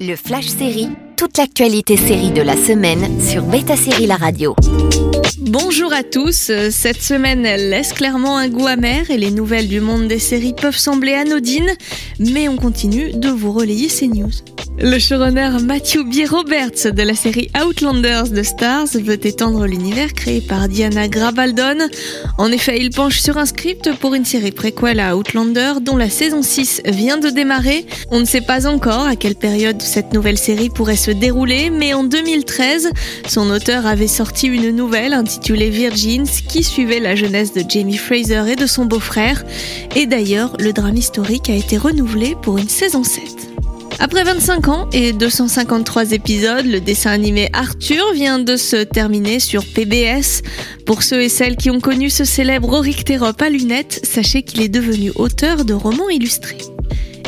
Le Flash Série, toute l'actualité série de la semaine sur Beta Série La Radio. Bonjour à tous, cette semaine laisse clairement un goût amer et les nouvelles du monde des séries peuvent sembler anodines, mais on continue de vous relayer ces news. Le showrunner Matthew B. Roberts de la série Outlanders de Stars veut étendre l'univers créé par Diana Grabaldon. En effet, il penche sur un script pour une série préquelle à Outlander dont la saison 6 vient de démarrer. On ne sait pas encore à quelle période cette nouvelle série pourrait se dérouler, mais en 2013, son auteur avait sorti une nouvelle intitulée Virgins qui suivait la jeunesse de Jamie Fraser et de son beau-frère. Et d'ailleurs, le drame historique a été renouvelé pour une saison 7. Après 25 ans et 253 épisodes, le dessin animé Arthur vient de se terminer sur PBS. Pour ceux et celles qui ont connu ce célèbre Orictérope à lunettes, sachez qu'il est devenu auteur de romans illustrés.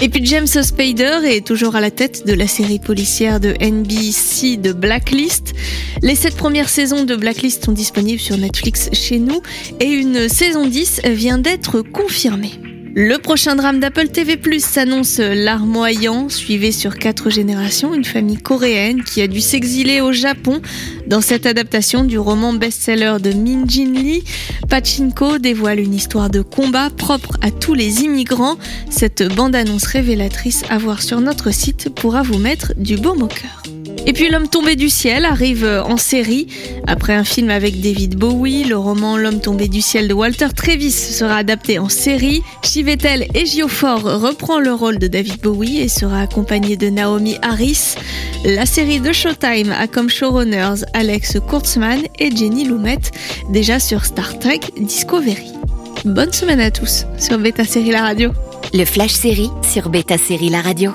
Et puis James Spader est toujours à la tête de la série policière de NBC de Blacklist. Les sept premières saisons de Blacklist sont disponibles sur Netflix chez nous et une saison 10 vient d'être confirmée. Le prochain drame d'Apple TV Plus s'annonce larmoyant, suivi sur quatre générations, une famille coréenne qui a dû s'exiler au Japon dans cette adaptation du roman best-seller de Min Jin Lee. Pachinko dévoile une histoire de combat propre à tous les immigrants. Cette bande-annonce révélatrice à voir sur notre site pourra vous mettre du baume au cœur. Et puis L'homme tombé du ciel arrive en série. Après un film avec David Bowie, le roman L'homme tombé du ciel de Walter Travis sera adapté en série. Chivetel et Giofor reprend le rôle de David Bowie et sera accompagné de Naomi Harris. La série de Showtime a comme showrunners Alex Kurtzman et Jenny Lumet, déjà sur Star Trek Discovery. Bonne semaine à tous sur Beta Série La Radio. Le Flash Série sur Beta Série La Radio.